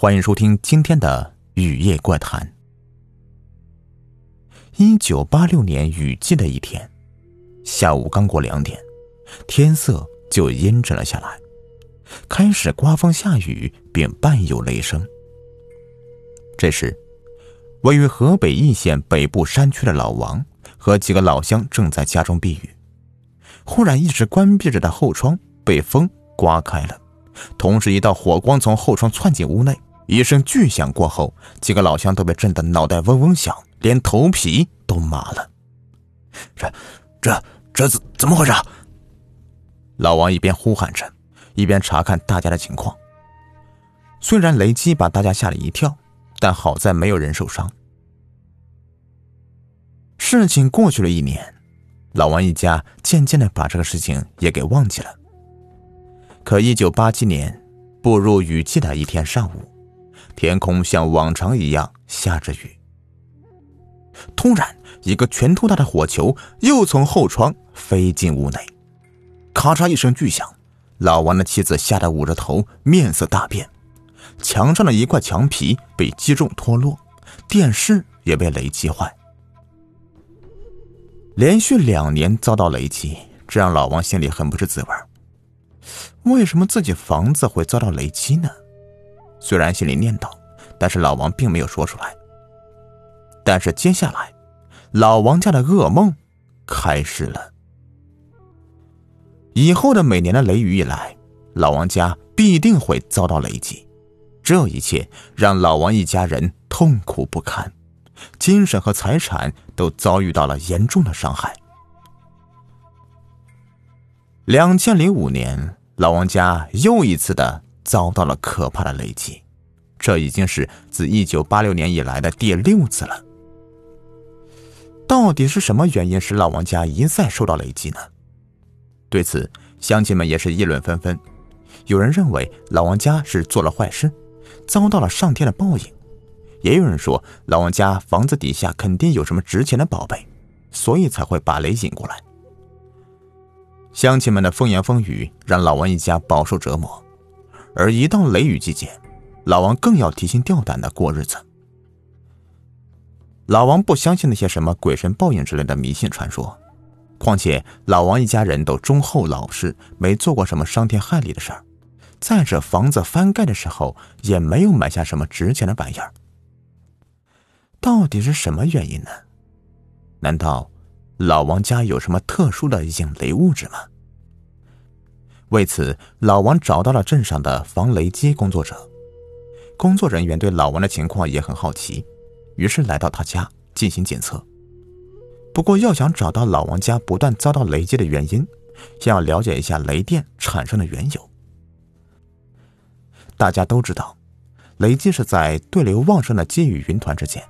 欢迎收听今天的《雨夜怪谈》。一九八六年雨季的一天，下午刚过两点，天色就阴沉了下来，开始刮风下雨，并伴有雷声。这时，位于河北易县北部山区的老王和几个老乡正在家中避雨，忽然，一直关闭着的后窗被风刮开了。同时，一道火光从后窗窜进屋内，一声巨响过后，几个老乡都被震得脑袋嗡嗡响，连头皮都麻了。这、这、这怎怎么回事？老王一边呼喊着，一边查看大家的情况。虽然雷击把大家吓了一跳，但好在没有人受伤。事情过去了一年，老王一家渐渐的把这个事情也给忘记了。可一九八七年步入雨季的一天上午，天空像往常一样下着雨。突然，一个拳头大的火球又从后窗飞进屋内，咔嚓一声巨响，老王的妻子吓得捂着头，面色大变。墙上的一块墙皮被击中脱落，电视也被雷击坏。连续两年遭到雷击，这让老王心里很不是滋味。为什么自己房子会遭到雷击呢？虽然心里念叨，但是老王并没有说出来。但是接下来，老王家的噩梦开始了。以后的每年的雷雨一来，老王家必定会遭到雷击。这一切让老王一家人痛苦不堪，精神和财产都遭遇到了严重的伤害。两千零五年。老王家又一次的遭到了可怕的雷击，这已经是自一九八六年以来的第六次了。到底是什么原因使老王家一再受到雷击呢？对此，乡亲们也是议论纷纷。有人认为老王家是做了坏事，遭到了上天的报应；也有人说老王家房子底下肯定有什么值钱的宝贝，所以才会把雷引过来。乡亲们的风言风语让老王一家饱受折磨，而一到雷雨季节，老王更要提心吊胆的过日子。老王不相信那些什么鬼神报应之类的迷信传说，况且老王一家人都忠厚老实，没做过什么伤天害理的事儿。再者，房子翻盖的时候也没有买下什么值钱的玩意儿。到底是什么原因呢？难道？老王家有什么特殊的引雷物质吗？为此，老王找到了镇上的防雷击工作者。工作人员对老王的情况也很好奇，于是来到他家进行检测。不过，要想找到老王家不断遭到雷击的原因，先要了解一下雷电产生的缘由。大家都知道，雷击是在对流旺盛的积雨云团之间。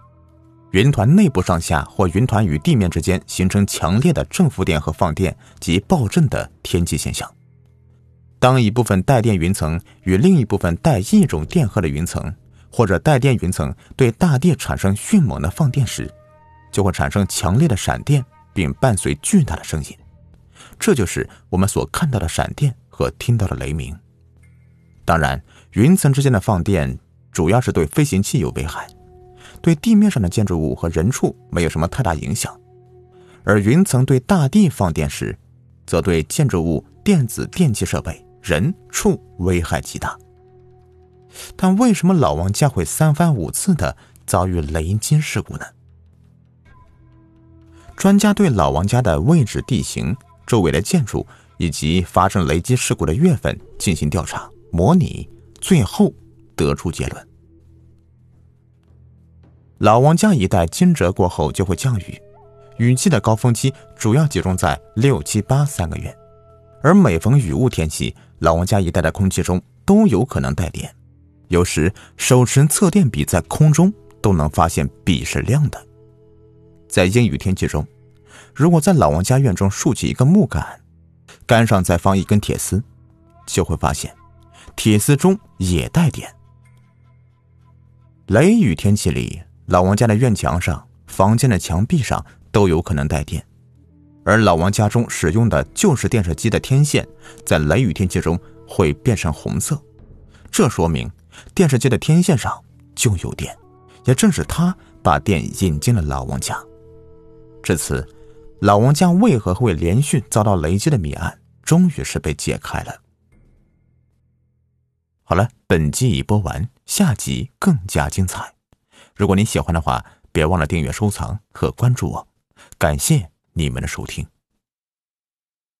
云团内部上下或云团与地面之间形成强烈的正负电和放电及爆震的天气现象。当一部分带电云层与另一部分带一种电荷的云层或者带电云层对大地产生迅猛的放电时，就会产生强烈的闪电，并伴随巨大的声音。这就是我们所看到的闪电和听到的雷鸣。当然，云层之间的放电主要是对飞行器有危害。对地面上的建筑物和人畜没有什么太大影响，而云层对大地放电时，则对建筑物、电子电器设备、人畜危害极大。但为什么老王家会三番五次的遭遇雷击事故呢？专家对老王家的位置、地形、周围的建筑以及发生雷击事故的月份进行调查、模拟，最后得出结论。老王家一带惊蛰过后就会降雨，雨季的高峰期主要集中在六七八三个月，而每逢雨雾天气，老王家一带的空气中都有可能带电，有时手持测电笔在空中都能发现笔是亮的。在阴雨天气中，如果在老王家院中竖起一个木杆，杆上再放一根铁丝，就会发现铁丝中也带电。雷雨天气里。老王家的院墙上、房间的墙壁上都有可能带电，而老王家中使用的旧式电视机的天线，在雷雨天气中会变成红色，这说明电视机的天线上就有电，也正是他把电引进了老王家。至此，老王家为何会连续遭到雷击的谜案，终于是被解开了。好了，本集已播完，下集更加精彩。如果您喜欢的话，别忘了订阅、收藏和关注我。感谢你们的收听。